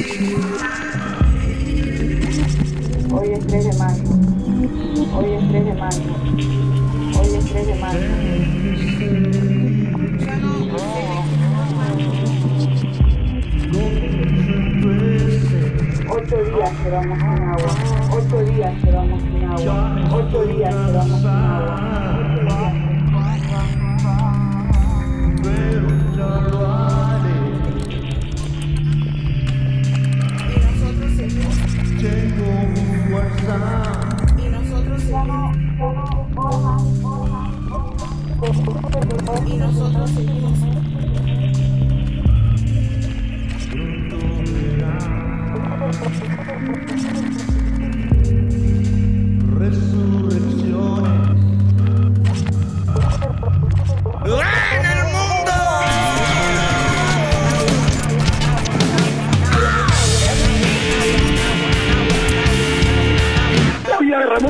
Hoy es 3 de mayo. Hoy es 3 de mayo. Hoy es 3 de mayo. Ocho días llevamos sin agua. Ocho días llevamos sin agua. Ocho días llevamos sin agua. Y nosotros seguimos. Y nosotros seguimos.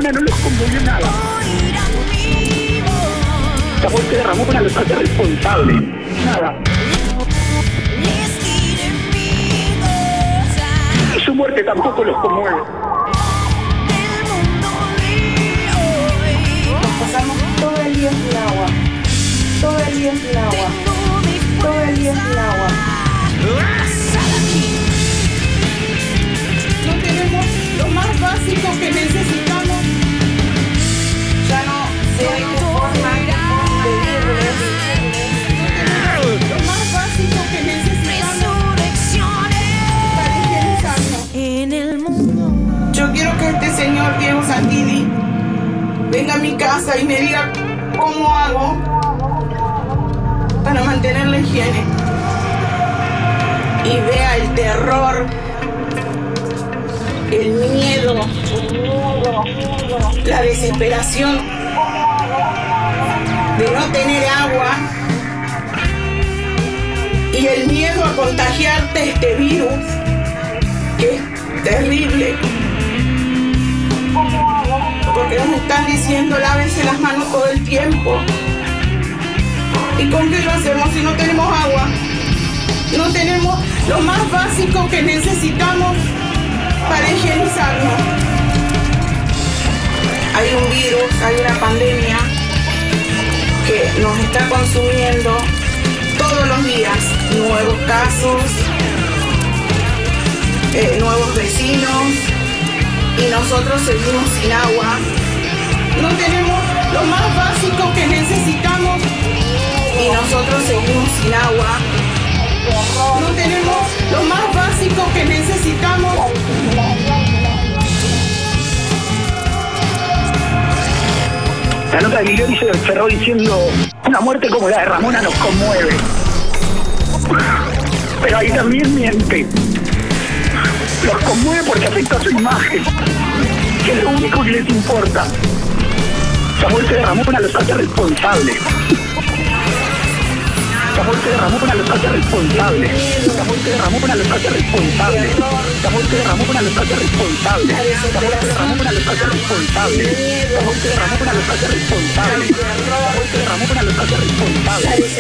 No les conmovió nada. La muerte de Ramona los hace responsable. Nada. Y su muerte tampoco los conmueve. Pasamos todo el día sin agua. Todo el día sin agua. Todo el día sin agua. No tenemos lo más básico venga a mi casa y me diga cómo hago para mantener la higiene. Y vea el terror, el miedo, la desesperación de no tener agua y el miedo a contagiarte este virus que es terrible. Porque nos están diciendo lávense las manos todo el tiempo. ¿Y con qué lo hacemos si no tenemos agua? No tenemos lo más básico que necesitamos para higienizarnos. Hay un virus, hay una pandemia que nos está consumiendo todos los días. Nuevos casos, eh, nuevos vecinos, y nosotros seguimos sin agua. No tenemos lo más básico que necesitamos y nosotros seguimos sin agua. No tenemos lo más básico que necesitamos. La nota de Emilio se cerró diciendo una muerte como la de Ramona nos conmueve. Pero ahí también miente. Afecta a su imagen, que es lo único que les importa. La muerte de Ramona los hace responsables. La muerte de Ramona los hace responsables. La muerte de Ramona los hace responsables. La muerte de Ramona los hace responsables. La muerte de Ramona los hace responsables. La muerte de Ramona los hace responsables. La muerte de Ramona los hace responsables.